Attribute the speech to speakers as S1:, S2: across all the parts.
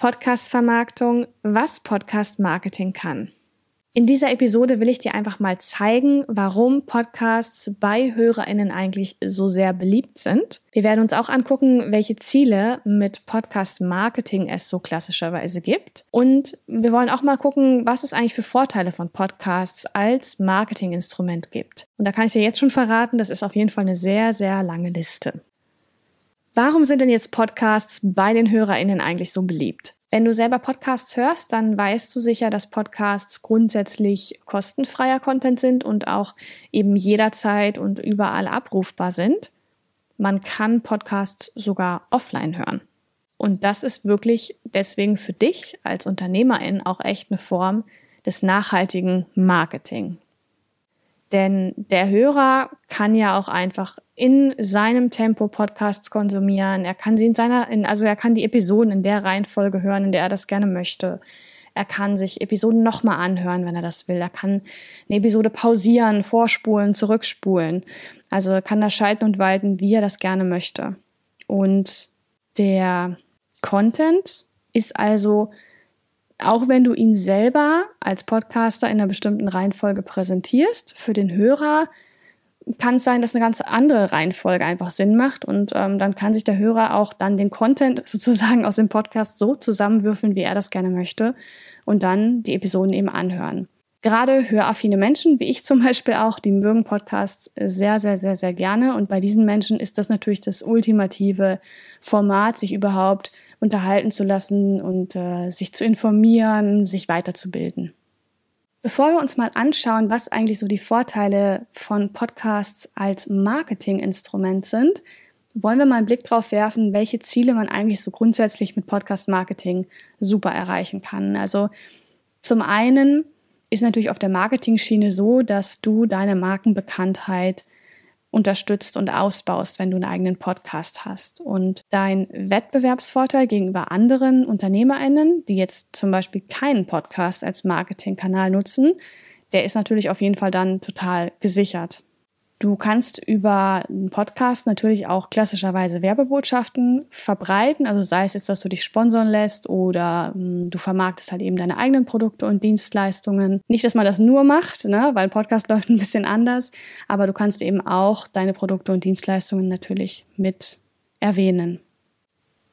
S1: Podcast-Vermarktung, was Podcast-Marketing kann. In dieser Episode will ich dir einfach mal zeigen, warum Podcasts bei HörerInnen eigentlich so sehr beliebt sind. Wir werden uns auch angucken, welche Ziele mit Podcast-Marketing es so klassischerweise gibt. Und wir wollen auch mal gucken, was es eigentlich für Vorteile von Podcasts als Marketinginstrument gibt. Und da kann ich dir jetzt schon verraten, das ist auf jeden Fall eine sehr, sehr lange Liste. Warum sind denn jetzt Podcasts bei den HörerInnen eigentlich so beliebt? Wenn du selber Podcasts hörst, dann weißt du sicher, dass Podcasts grundsätzlich kostenfreier Content sind und auch eben jederzeit und überall abrufbar sind. Man kann Podcasts sogar offline hören. Und das ist wirklich deswegen für dich als Unternehmerin auch echt eine Form des nachhaltigen Marketing. Denn der Hörer kann ja auch einfach in seinem Tempo Podcasts konsumieren. Er kann sie in seiner, in, also er kann die Episoden in der Reihenfolge hören, in der er das gerne möchte. Er kann sich Episoden nochmal anhören, wenn er das will. Er kann eine Episode pausieren, vorspulen, zurückspulen. Also er kann da schalten und walten, wie er das gerne möchte. Und der Content ist also auch wenn du ihn selber als Podcaster in einer bestimmten Reihenfolge präsentierst, für den Hörer kann es sein, dass eine ganz andere Reihenfolge einfach Sinn macht und ähm, dann kann sich der Hörer auch dann den Content sozusagen aus dem Podcast so zusammenwürfeln, wie er das gerne möchte und dann die Episoden eben anhören. Gerade höraffine Menschen, wie ich zum Beispiel auch, die mögen Podcasts sehr, sehr, sehr, sehr gerne und bei diesen Menschen ist das natürlich das ultimative Format, sich überhaupt unterhalten zu lassen und äh, sich zu informieren, sich weiterzubilden. Bevor wir uns mal anschauen, was eigentlich so die Vorteile von Podcasts als Marketinginstrument sind, wollen wir mal einen Blick drauf werfen, welche Ziele man eigentlich so grundsätzlich mit Podcast-Marketing super erreichen kann. Also zum einen ist natürlich auf der Marketing-Schiene so, dass du deine Markenbekanntheit unterstützt und ausbaust, wenn du einen eigenen Podcast hast. Und dein Wettbewerbsvorteil gegenüber anderen UnternehmerInnen, die jetzt zum Beispiel keinen Podcast als Marketingkanal nutzen, der ist natürlich auf jeden Fall dann total gesichert. Du kannst über einen Podcast natürlich auch klassischerweise Werbebotschaften verbreiten, also sei es jetzt, dass du dich sponsern lässt oder mh, hm, du vermarktest halt eben deine eigenen Produkte und Dienstleistungen. Nicht, dass man das nur macht, ne, weil ein Podcast läuft ein bisschen anders, aber du kannst eben auch deine Produkte und Dienstleistungen natürlich mit erwähnen.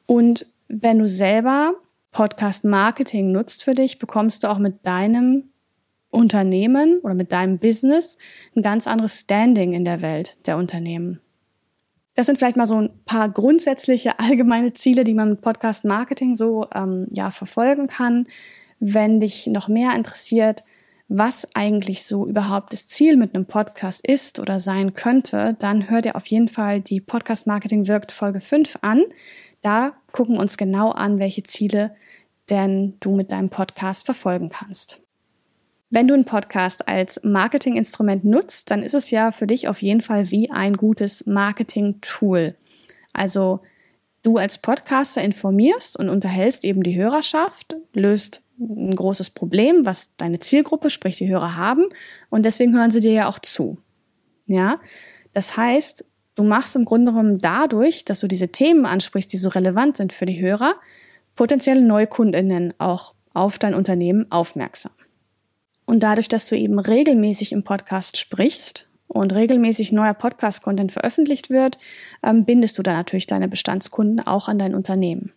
S1: Und wenn du selber Podcast Marketing nutzt für dich, bekommst du auch mit deinem Unternehmen oder mit deinem Business ein ganz anderes Standing in der Welt der Unternehmen. Das sind vielleicht mal so ein paar grundsätzliche allgemeine Ziele, die man mit Podcast Marketing so ähm, ja verfolgen kann. Wenn dich noch mehr interessiert, was eigentlich so überhaupt das Ziel mit einem Podcast ist oder sein könnte, dann hör dir auf jeden Fall die Podcast Marketing wirkt Folge 5 an. Da gucken wir uns genau an, welche Ziele denn du mit deinem Podcast verfolgen kannst. Wenn du einen Podcast als Marketinginstrument nutzt, dann ist es ja für dich auf jeden Fall wie ein gutes Marketing-Tool. Also du als Podcaster informierst und unterhältst eben die Hörerschaft, löst ein großes Problem, was deine Zielgruppe, sprich die Hörer haben, und deswegen hören sie dir ja auch zu. Ja, das heißt, du machst im Grunde genommen dadurch, dass du diese Themen ansprichst, die so relevant sind für die Hörer, potenzielle Neukundinnen auch auf dein Unternehmen aufmerksam. Und dadurch, dass du eben regelmäßig im Podcast sprichst und regelmäßig neuer Podcast-Content veröffentlicht wird, ähm, bindest du da natürlich deine Bestandskunden auch an dein Unternehmen.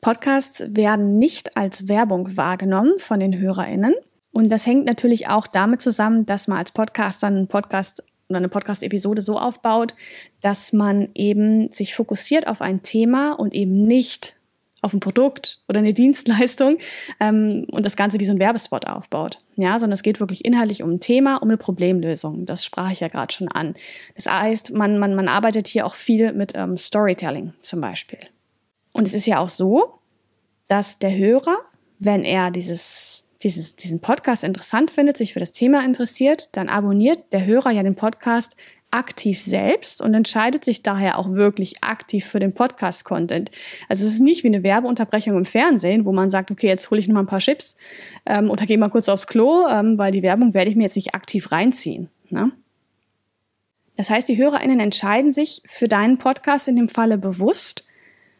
S1: Podcasts werden nicht als Werbung wahrgenommen von den HörerInnen. Und das hängt natürlich auch damit zusammen, dass man als Podcaster einen Podcast oder eine Podcast-Episode so aufbaut, dass man eben sich fokussiert auf ein Thema und eben nicht auf ein Produkt oder eine Dienstleistung ähm, und das Ganze wie so ein Werbespot aufbaut. Ja, sondern es geht wirklich inhaltlich um ein Thema, um eine Problemlösung. Das sprach ich ja gerade schon an. Das heißt, man, man, man arbeitet hier auch viel mit ähm, Storytelling zum Beispiel. Und es ist ja auch so, dass der Hörer, wenn er dieses dieses, diesen Podcast interessant findet, sich für das Thema interessiert, dann abonniert der Hörer ja den Podcast aktiv selbst und entscheidet sich daher auch wirklich aktiv für den Podcast-Content. Also es ist nicht wie eine Werbeunterbrechung im Fernsehen, wo man sagt, okay, jetzt hole ich noch mal ein paar Chips ähm, oder gehe mal kurz aufs Klo, ähm, weil die Werbung werde ich mir jetzt nicht aktiv reinziehen. Ne? Das heißt, die HörerInnen entscheiden sich für deinen Podcast in dem Falle bewusst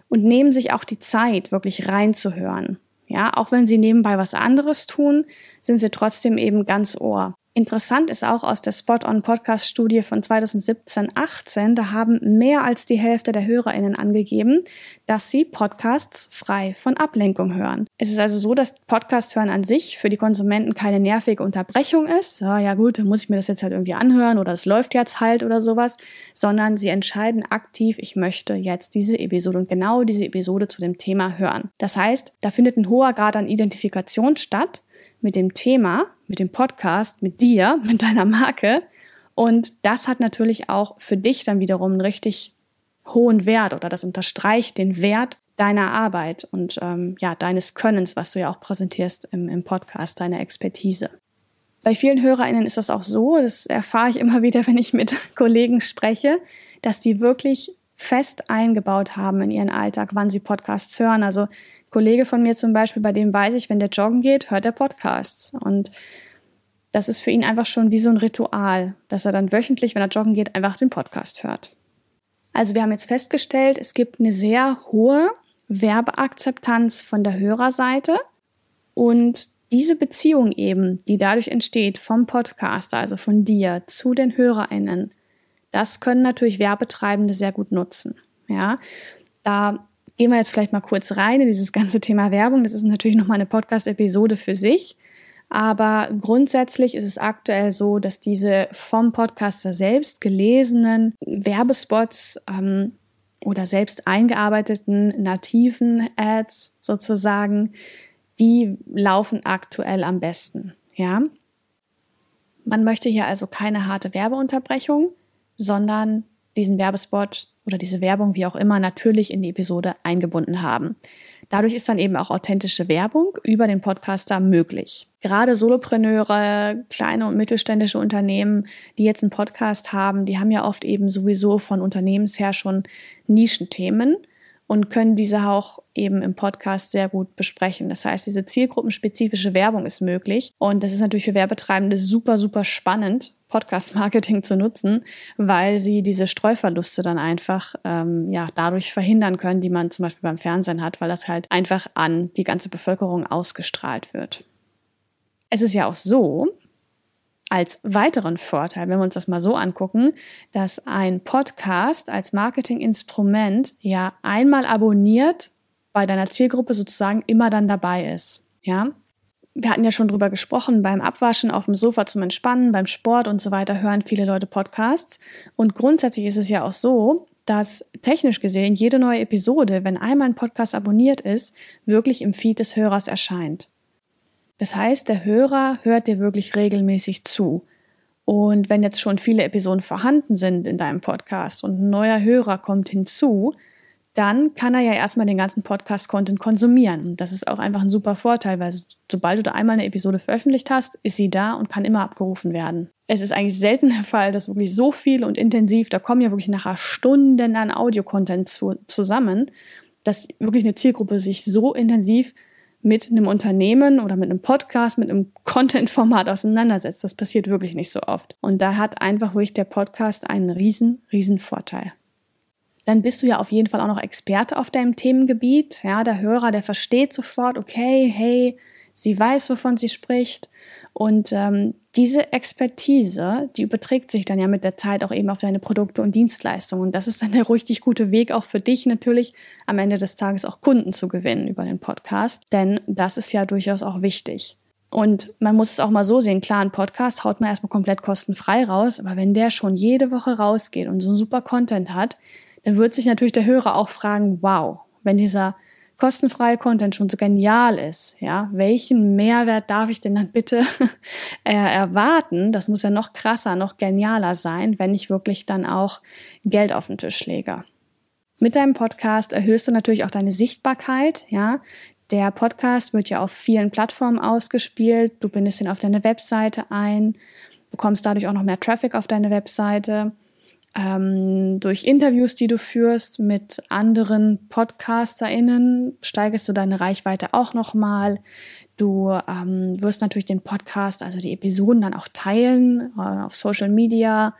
S1: und nehmen sich auch die Zeit, wirklich reinzuhören. Ja, auch wenn sie nebenbei was anderes tun, sind sie trotzdem eben ganz Ohr. Interessant ist auch aus der Spot-on-Podcast-Studie von 2017-18, da haben mehr als die Hälfte der HörerInnen angegeben, dass sie Podcasts frei von Ablenkung hören. Es ist also so, dass Podcast hören an sich für die Konsumenten keine nervige Unterbrechung ist. Ja, ja gut, dann muss ich mir das jetzt halt irgendwie anhören oder es läuft jetzt halt oder sowas, sondern sie entscheiden aktiv, ich möchte jetzt diese Episode und genau diese Episode zu dem Thema hören. Das heißt, da findet ein hoher Grad an Identifikation statt mit dem Thema, mit dem Podcast, mit dir, mit deiner Marke. Und das hat natürlich auch für dich dann wiederum einen richtig hohen Wert oder das unterstreicht den Wert deiner Arbeit und ähm, ja, deines Könnens, was du ja auch präsentierst im, im Podcast, deine Expertise. Bei vielen HörerInnen ist das auch so, das erfahre ich immer wieder, wenn ich mit Kollegen spreche, dass die wirklich fest eingebaut haben in ihren Alltag, wann sie Podcasts hören. Also Kollege von mir zum Beispiel, bei dem weiß ich, wenn der joggen geht, hört er Podcasts. Und das ist für ihn einfach schon wie so ein Ritual, dass er dann wöchentlich, wenn er joggen geht, einfach den Podcast hört. Also wir haben jetzt festgestellt, es gibt eine sehr hohe Werbeakzeptanz von der Hörerseite und diese Beziehung eben, die dadurch entsteht vom Podcaster, also von dir zu den HörerInnen, das können natürlich Werbetreibende sehr gut nutzen. Ja, da gehen wir jetzt vielleicht mal kurz rein in dieses ganze Thema Werbung. Das ist natürlich nochmal eine Podcast-Episode für sich. Aber grundsätzlich ist es aktuell so, dass diese vom Podcaster selbst gelesenen Werbespots ähm, oder selbst eingearbeiteten nativen Ads sozusagen, die laufen aktuell am besten. Ja, man möchte hier also keine harte Werbeunterbrechung, sondern diesen Werbespot oder diese Werbung, wie auch immer, natürlich in die Episode eingebunden haben. Dadurch ist dann eben auch authentische Werbung über den Podcaster möglich. Gerade Solopreneure, kleine und mittelständische Unternehmen, die jetzt einen Podcast haben, die haben ja oft eben sowieso von Unternehmens her schon Nischenthemen und können diese auch eben im Podcast sehr gut besprechen. Das heißt, diese zielgruppenspezifische Werbung ist möglich und das ist natürlich für Werbetreibende super, super spannend, Podcast-Marketing zu nutzen, weil sie diese Streuverluste dann einfach ähm, ja dadurch verhindern können, die man zum Beispiel beim Fernsehen hat, weil das halt einfach an die ganze Bevölkerung ausgestrahlt wird. Es ist ja auch so, als weiteren Vorteil, wenn wir uns das mal so angucken, dass ein Podcast als Marketinginstrument ja einmal abonniert bei deiner Zielgruppe sozusagen immer dann dabei ist. Ja, wir hatten ja schon drüber gesprochen, beim Abwaschen auf dem Sofa zum Entspannen, beim Sport und so weiter hören viele Leute Podcasts. Und grundsätzlich ist es ja auch so, dass technisch gesehen jede neue Episode, wenn einmal ein Podcast abonniert ist, wirklich im Feed des Hörers erscheint. Das heißt, der Hörer hört dir wirklich regelmäßig zu. Und wenn jetzt schon viele Episoden vorhanden sind in deinem Podcast und ein neuer Hörer kommt hinzu, dann kann er ja erstmal den ganzen Podcast-Content konsumieren. Und das ist auch einfach ein super Vorteil, weil sobald du da einmal eine Episode veröffentlicht hast, ist sie da und kann immer abgerufen werden. Es ist eigentlich selten der Fall, dass wirklich so viel und intensiv, da kommen ja wirklich nachher Stunden an Audio-Content zu, zusammen, dass wirklich eine Zielgruppe sich so intensiv mit einem Unternehmen oder mit einem Podcast, mit einem Content-Format auseinandersetzt. Das passiert wirklich nicht so oft. Und da hat einfach wirklich der Podcast einen riesen, riesen Vorteil. Dann bist du ja auf jeden Fall auch noch Experte auf deinem Themengebiet. Ja, der Hörer, der versteht sofort, okay, hey, sie weiß, wovon sie spricht. Und ähm, diese Expertise, die überträgt sich dann ja mit der Zeit auch eben auf deine Produkte und Dienstleistungen. Und das ist dann der richtig gute Weg auch für dich natürlich, am Ende des Tages auch Kunden zu gewinnen über den Podcast. Denn das ist ja durchaus auch wichtig. Und man muss es auch mal so sehen, klar, ein Podcast haut man erstmal komplett kostenfrei raus, aber wenn der schon jede Woche rausgeht und so einen super Content hat, dann wird sich natürlich der Hörer auch fragen, wow, wenn dieser kostenfreie Content schon so genial ist, ja, welchen Mehrwert darf ich denn dann bitte äh, erwarten? Das muss ja noch krasser, noch genialer sein, wenn ich wirklich dann auch Geld auf den Tisch lege. Mit deinem Podcast erhöhst du natürlich auch deine Sichtbarkeit, ja. Der Podcast wird ja auf vielen Plattformen ausgespielt. Du bindest ihn auf deine Webseite ein, bekommst dadurch auch noch mehr Traffic auf deine Webseite. Ähm, durch Interviews, die du führst mit anderen PodcasterInnen, steigerst du deine Reichweite auch nochmal. Du ähm, wirst natürlich den Podcast, also die Episoden dann auch teilen äh, auf Social Media,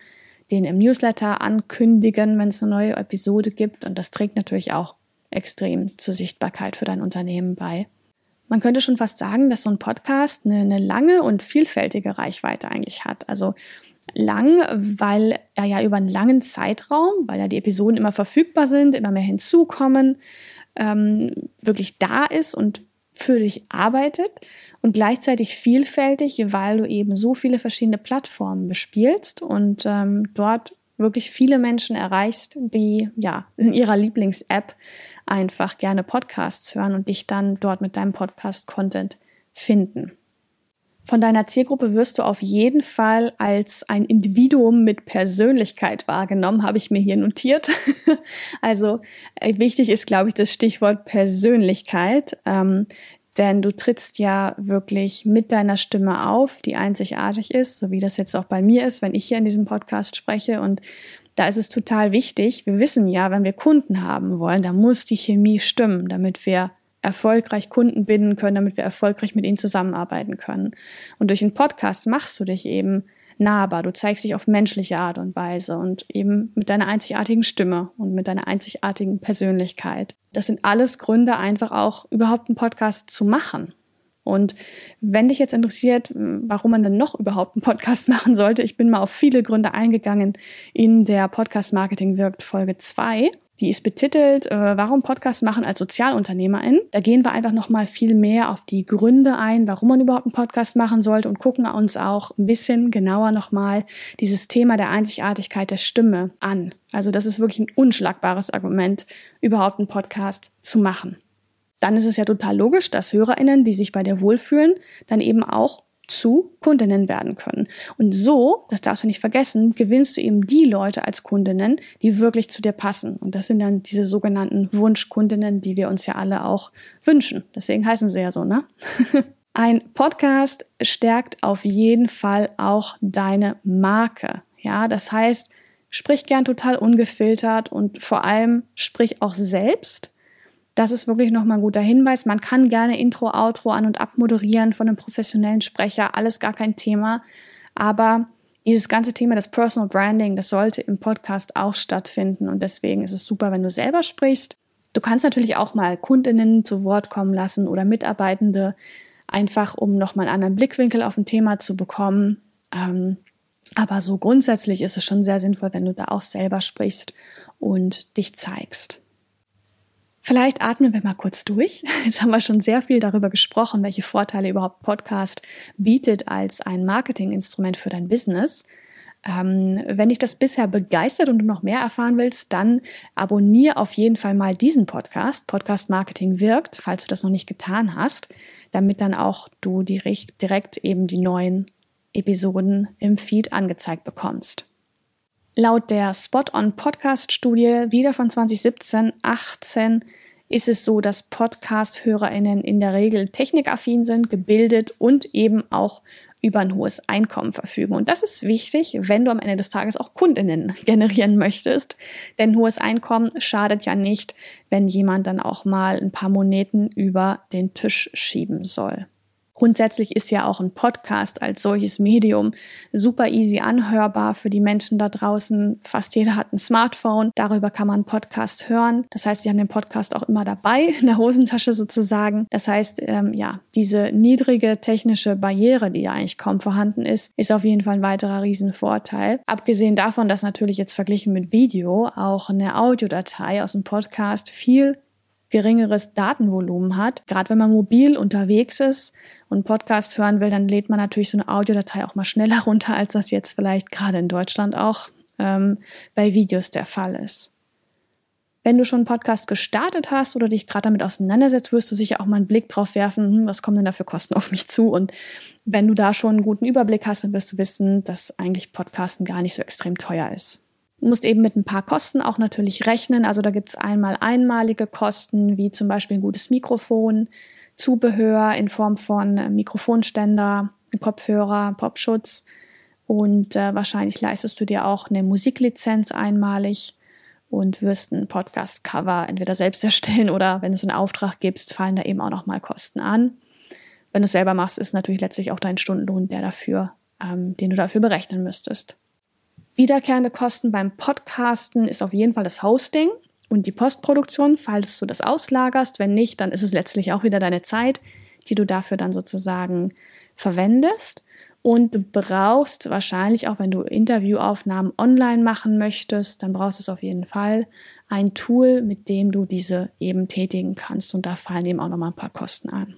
S1: den im Newsletter ankündigen, wenn es eine neue Episode gibt. Und das trägt natürlich auch extrem zur Sichtbarkeit für dein Unternehmen bei. Man könnte schon fast sagen, dass so ein Podcast eine, eine lange und vielfältige Reichweite eigentlich hat. Also lang, weil er ja über einen langen Zeitraum, weil ja die Episoden immer verfügbar sind, immer mehr hinzukommen, ähm, wirklich da ist und für dich arbeitet und gleichzeitig vielfältig, weil du eben so viele verschiedene Plattformen bespielst und ähm, dort wirklich viele Menschen erreichst, die ja in ihrer Lieblings-App einfach gerne Podcasts hören und dich dann dort mit deinem Podcast-Content finden. Von deiner Zielgruppe wirst du auf jeden Fall als ein Individuum mit Persönlichkeit wahrgenommen, habe ich mir hier notiert. also äh, wichtig ist, glaube ich, das Stichwort Persönlichkeit. Ähm, denn du trittst ja wirklich mit deiner Stimme auf, die einzigartig ist, so wie das jetzt auch bei mir ist, wenn ich hier in diesem Podcast spreche. Und da ist es total wichtig. Wir wissen ja, wenn wir Kunden haben wollen, da muss die Chemie stimmen, damit wir erfolgreich Kunden binden können, damit wir erfolgreich mit ihnen zusammenarbeiten können. Und durch einen Podcast machst du dich eben nahbar. Du zeigst dich auf menschliche Art und Weise und eben mit deiner einzigartigen Stimme und mit deiner einzigartigen Persönlichkeit. Das sind alles Gründe, einfach auch überhaupt einen Podcast zu machen. Und wenn dich jetzt interessiert, warum man denn noch überhaupt einen Podcast machen sollte, ich bin mal auf viele Gründe eingegangen in der Podcast Marketing wirkt Folge 2. Die ist betitelt, äh, warum Podcast machen als Sozialunternehmerin. Da gehen wir einfach nochmal viel mehr auf die Gründe ein, warum man überhaupt einen Podcast machen sollte und gucken uns auch ein bisschen genauer nochmal dieses Thema der Einzigartigkeit der Stimme an. Also das ist wirklich ein unschlagbares Argument, überhaupt einen Podcast zu machen. Dann ist es ja total logisch, dass HörerInnen, die sich bei dir wohlfühlen, dann eben auch zu Kundinnen werden können. Und so, das darfst du nicht vergessen, gewinnst du eben die Leute als Kundinnen, die wirklich zu dir passen. Und das sind dann diese sogenannten Wunschkundinnen, die wir uns ja alle auch wünschen. Deswegen heißen sie ja so, ne? Ein Podcast stärkt auf jeden Fall auch deine Marke. Ja, das heißt, sprich gern total ungefiltert und vor allem sprich auch selbst das ist wirklich nochmal ein guter Hinweis. Man kann gerne Intro, Outro an und abmoderieren von einem professionellen Sprecher, alles gar kein Thema. Aber dieses ganze Thema des Personal Branding, das sollte im Podcast auch stattfinden. Und deswegen ist es super, wenn du selber sprichst. Du kannst natürlich auch mal Kundinnen zu Wort kommen lassen oder Mitarbeitende, einfach um nochmal einen anderen Blickwinkel auf ein Thema zu bekommen. Ähm, aber so grundsätzlich ist es schon sehr sinnvoll, wenn du da auch selber sprichst und dich zeigst. Vielleicht atmen wir mal kurz durch. Jetzt haben wir schon sehr viel darüber gesprochen, welche Vorteile überhaupt Podcast bietet als ein Marketinginstrument für dein Business. Ähm, wenn dich das bisher begeistert und du noch mehr erfahren willst, dann abonniere auf jeden Fall mal diesen Podcast. Podcast Marketing wirkt, falls du das noch nicht getan hast, damit dann auch du direkt, direkt eben die neuen Episoden im Feed angezeigt bekommst. Laut der Spot-on-Podcast-Studie wieder von 2017, 18 ist es so, dass Podcast-HörerInnen in der Regel technikaffin sind, gebildet und eben auch über ein hohes Einkommen verfügen. Und das ist wichtig, wenn du am Ende des Tages auch Kundinnen generieren möchtest. Denn hohes Einkommen schadet ja nicht, wenn jemand dann auch mal ein paar Moneten über den Tisch schieben soll. Grundsätzlich ist ja auch ein Podcast als solches Medium super easy anhörbar für die Menschen da draußen. Fast jeder hat ein Smartphone. Darüber kann man Podcast hören. Das heißt, sie haben den Podcast auch immer dabei, in der Hosentasche sozusagen. Das heißt, ähm, ja, diese niedrige technische Barriere, die ja eigentlich kaum vorhanden ist, ist auf jeden Fall ein weiterer Riesenvorteil. Abgesehen davon, dass natürlich jetzt verglichen mit Video auch eine Audiodatei aus dem Podcast viel geringeres Datenvolumen hat. Gerade wenn man mobil unterwegs ist und Podcast hören will, dann lädt man natürlich so eine Audiodatei auch mal schneller runter, als das jetzt vielleicht gerade in Deutschland auch ähm, bei Videos der Fall ist. Wenn du schon einen Podcast gestartet hast oder dich gerade damit auseinandersetzt, wirst du sicher auch mal einen Blick drauf werfen, hm, was kommen denn da für Kosten auf mich zu? Und wenn du da schon einen guten Überblick hast, dann wirst du wissen, dass eigentlich Podcasten gar nicht so extrem teuer ist. Du musst eben mit ein paar Kosten auch natürlich rechnen. Also da gibt es einmal einmalige Kosten, wie zum Beispiel ein gutes Mikrofon, Zubehör in Form von äh, Mikrofonständer, Kopfhörer, Popschutz und äh, wahrscheinlich leistest du dir auch eine Musiklizenz einmalig und wirst ein Podcast-Cover entweder selbst erstellen oder wenn du so einen Auftrag gibst, fallen da eben auch nochmal Kosten an. Wenn du es selber machst, ist natürlich letztlich auch dein Stundenlohn, der dafür, ähm, den du dafür berechnen müsstest. Wiederkehrende Kosten beim Podcasten ist auf jeden Fall das Hosting und die Postproduktion, falls du das auslagerst. Wenn nicht, dann ist es letztlich auch wieder deine Zeit, die du dafür dann sozusagen verwendest. Und du brauchst wahrscheinlich auch, wenn du Interviewaufnahmen online machen möchtest, dann brauchst du es auf jeden Fall ein Tool, mit dem du diese eben tätigen kannst. Und da fallen eben auch nochmal ein paar Kosten an.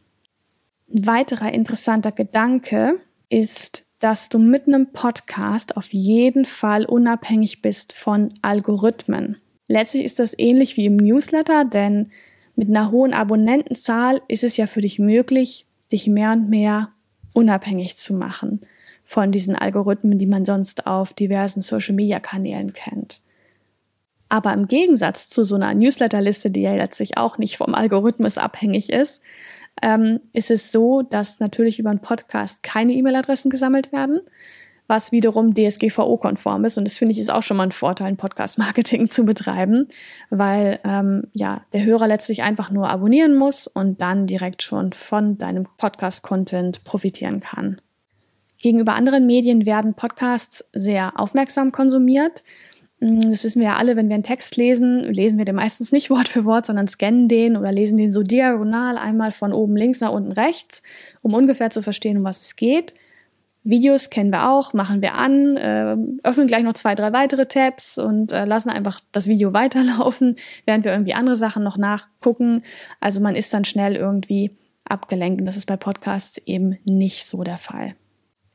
S1: Ein weiterer interessanter Gedanke ist, dass du mit einem Podcast auf jeden Fall unabhängig bist von Algorithmen. Letztlich ist das ähnlich wie im Newsletter, denn mit einer hohen Abonnentenzahl ist es ja für dich möglich, dich mehr und mehr unabhängig zu machen von diesen Algorithmen, die man sonst auf diversen Social-Media-Kanälen kennt. Aber im Gegensatz zu so einer Newsletterliste, die ja letztlich auch nicht vom Algorithmus abhängig ist, ähm, ist es so, dass natürlich über einen Podcast keine E-Mail-Adressen gesammelt werden, was wiederum DSGVO-konform ist. Und das finde ich ist auch schon mal ein Vorteil, ein Podcast-Marketing zu betreiben, weil ähm, ja der Hörer letztlich einfach nur abonnieren muss und dann direkt schon von deinem Podcast-Content profitieren kann. Gegenüber anderen Medien werden Podcasts sehr aufmerksam konsumiert. Mm, das wissen wir ja alle, wenn wir einen Text lesen, lesen wir den meistens nicht Wort für Wort, sondern scannen den oder lesen den so diagonal einmal von oben links nach unten rechts, um ungefähr zu verstehen, um was es geht. Videos kennen wir auch, machen wir an, äh, öffnen gleich noch zwei, drei weitere Tabs und äh, lassen einfach das Video weiterlaufen, während wir irgendwie andere Sachen noch nachgucken. Also man ist dann schnell irgendwie abgelenkt und das ist bei Podcasts eben nicht so der Fall.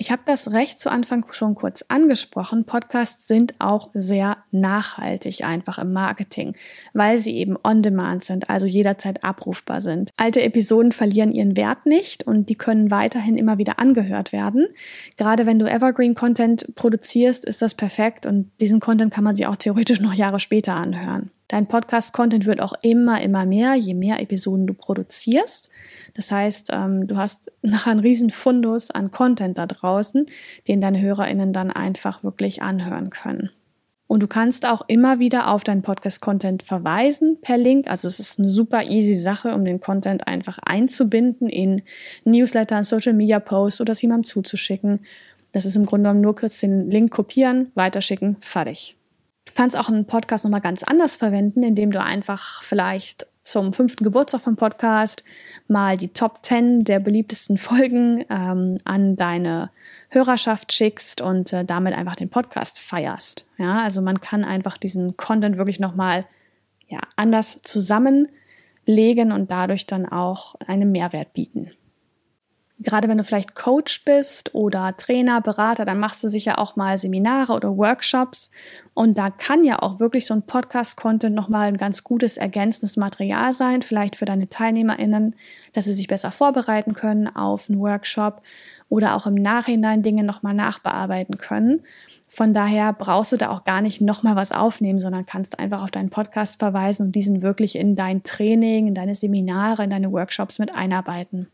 S1: Ich habe das recht zu Anfang schon kurz angesprochen. Podcasts sind auch sehr nachhaltig einfach im Marketing, weil sie eben on-demand sind, also jederzeit abrufbar sind. Alte Episoden verlieren ihren Wert nicht und die können weiterhin immer wieder angehört werden. Gerade wenn du Evergreen-Content produzierst, ist das perfekt und diesen Content kann man sich auch theoretisch noch Jahre später anhören. Dein Podcast-Content wird auch immer, immer mehr, je mehr Episoden du produzierst. Das heißt, ähm, du hast nachher einen riesen Fundus an Content da draußen, den deine HörerInnen dann einfach wirklich anhören können. Und du kannst auch immer wieder auf deinen Podcast-Content verweisen per Link. Also es ist eine super easy Sache, um den Content einfach einzubinden in Newsletter, Social Media Posts oder es jemandem zuzuschicken. Das ist im Grunde genommen nur kurz den Link kopieren, weiterschicken, fertig. Du kannst auch einen Podcast nochmal ganz anders verwenden, indem du einfach vielleicht zum fünften Geburtstag vom Podcast mal die Top 10 der beliebtesten Folgen ähm, an deine Hörerschaft schickst und äh, damit einfach den Podcast feierst. Ja, also man kann einfach diesen Content wirklich nochmal ja, anders zusammenlegen und dadurch dann auch einen Mehrwert bieten gerade wenn du vielleicht Coach bist oder Trainer, Berater, dann machst du sicher auch mal Seminare oder Workshops. Und da kann ja auch wirklich so ein Podcast-Content nochmal ein ganz gutes ergänzendes Material sein, vielleicht für deine TeilnehmerInnen, dass sie sich besser vorbereiten können auf einen Workshop oder auch im Nachhinein Dinge nochmal nachbearbeiten können. Von daher brauchst du da auch gar nicht nochmal was aufnehmen, sondern kannst einfach auf deinen Podcast verweisen und diesen wirklich in dein Training, in deine Seminare, in deine Workshops mit einarbeiten.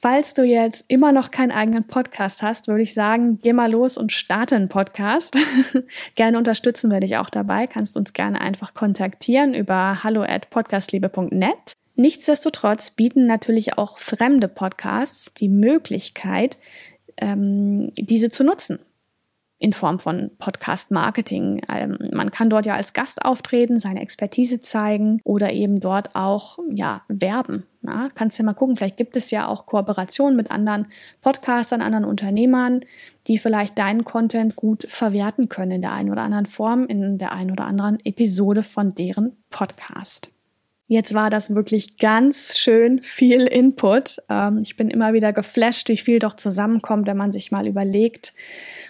S1: Falls du jetzt immer noch keinen eigenen Podcast hast, würde ich sagen, geh mal los und starte einen Podcast. gerne unterstützen wir dich auch dabei. Kannst uns gerne einfach kontaktieren über hallo at podcastliebe.net. Nichtsdestotrotz bieten natürlich auch fremde Podcasts die Möglichkeit, ähm, diese zu nutzen in Form von Podcast-Marketing. Ähm, man kann dort ja als Gast auftreten, seine Expertise zeigen oder eben dort auch ja werben. Ja, kannst ja mal gucken, vielleicht gibt es ja auch Kooperationen mit anderen Podcastern, anderen Unternehmern, die vielleicht deinen Content gut verwerten können in der einen oder anderen Form, in der einen oder anderen Episode von deren Podcast. Jetzt war das wirklich ganz schön viel Input. Ähm, ich bin immer wieder geflasht, wie viel doch zusammenkommt, wenn man sich mal überlegt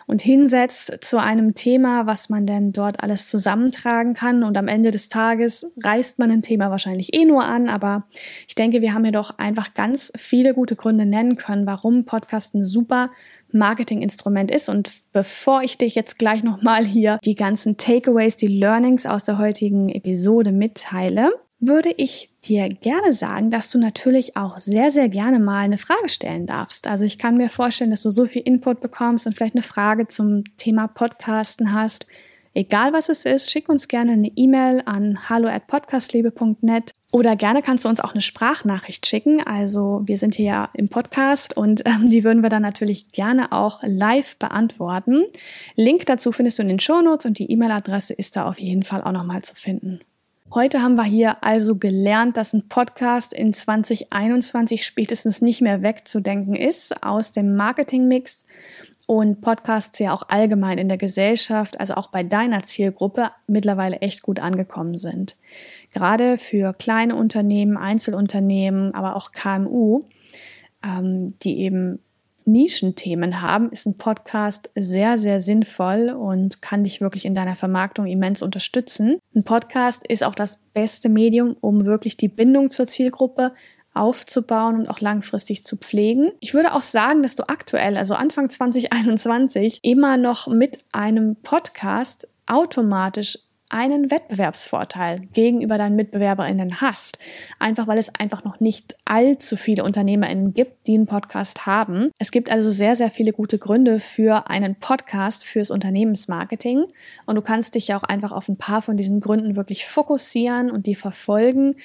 S1: und hinsetzt zu einem Thema, was man denn dort alles zusammentragen kann. Und am Ende des Tages reißt man ein Thema wahrscheinlich eh nur an. Aber ich denke, wir haben hier doch einfach ganz viele gute Gründe nennen können, warum Podcast ein super Marketinginstrument ist. Und bevor ich dich jetzt gleich nochmal hier die ganzen Takeaways, die Learnings aus der heutigen Episode mitteile, würde ich dir gerne sagen, dass du natürlich auch sehr, sehr gerne mal eine Frage stellen darfst. Also ich kann mir vorstellen, dass du so viel Input bekommst und vielleicht eine Frage zum Thema Podcasten hast. Egal was es ist, schick uns gerne eine E-Mail an hallo at podcastliebe.net oder gerne kannst du uns auch eine Sprachnachricht schicken. Also wir sind hier ja im Podcast und ähm, die würden wir dann natürlich gerne auch live beantworten. Link dazu findest du in den Shownotes und die E-Mail-Adresse ist da auf jeden Fall auch nochmal zu finden. Heute haben wir hier also gelernt, dass ein Podcast in 2021 spätestens nicht mehr wegzudenken ist aus dem Marketingmix und Podcasts ja auch allgemein in der Gesellschaft, also auch bei deiner Zielgruppe mittlerweile echt gut angekommen sind. Gerade für kleine Unternehmen, Einzelunternehmen, aber auch KMU, ähm, die eben Nischenthemen haben, ist ein Podcast sehr, sehr sinnvoll und kann dich wirklich in deiner Vermarktung immens unterstützen. Ein Podcast ist auch das beste Medium, um wirklich die Bindung zur Zielgruppe aufzubauen und auch langfristig zu pflegen. Ich würde auch sagen, dass du aktuell, also Anfang 2021, immer noch mit einem Podcast automatisch einen Wettbewerbsvorteil gegenüber deinen MitbewerberInnen hast. Einfach weil es einfach noch nicht allzu viele UnternehmerInnen gibt, die einen Podcast haben. Es gibt also sehr, sehr viele gute Gründe für einen Podcast fürs Unternehmensmarketing. Und du kannst dich ja auch einfach auf ein paar von diesen Gründen wirklich fokussieren und die verfolgen.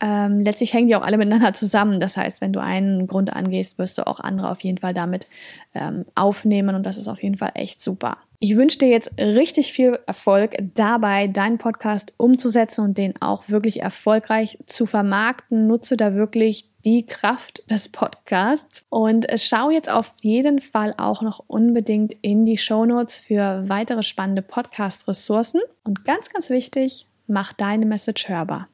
S1: Ähm, letztlich hängen die auch alle miteinander zusammen. Das heißt, wenn du einen Grund angehst, wirst du auch andere auf jeden Fall damit ähm, aufnehmen. Und das ist auf jeden Fall echt super. Ich wünsche dir jetzt richtig viel Erfolg dabei, deinen Podcast umzusetzen und den auch wirklich erfolgreich zu vermarkten. Nutze da wirklich die Kraft des Podcasts und schau jetzt auf jeden Fall auch noch unbedingt in die Show Notes für weitere spannende Podcast-Ressourcen. Und ganz, ganz wichtig, mach deine Message hörbar.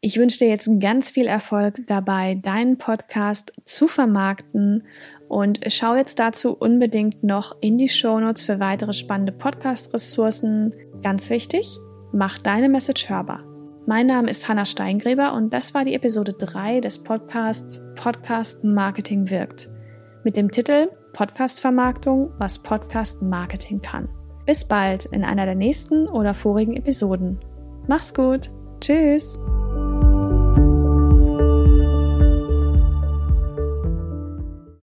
S1: Ich wünsche dir jetzt ganz viel Erfolg dabei, deinen Podcast zu vermarkten und schau jetzt dazu unbedingt noch in die Shownotes für weitere spannende Podcast-Ressourcen. Ganz wichtig, mach deine Message hörbar. Mein Name ist Hanna Steingräber und das war die Episode 3 des Podcasts Podcast Marketing wirkt mit dem Titel Podcast Vermarktung, was Podcast Marketing kann. Bis bald in einer der nächsten oder vorigen Episoden. Mach's gut. Tschüss.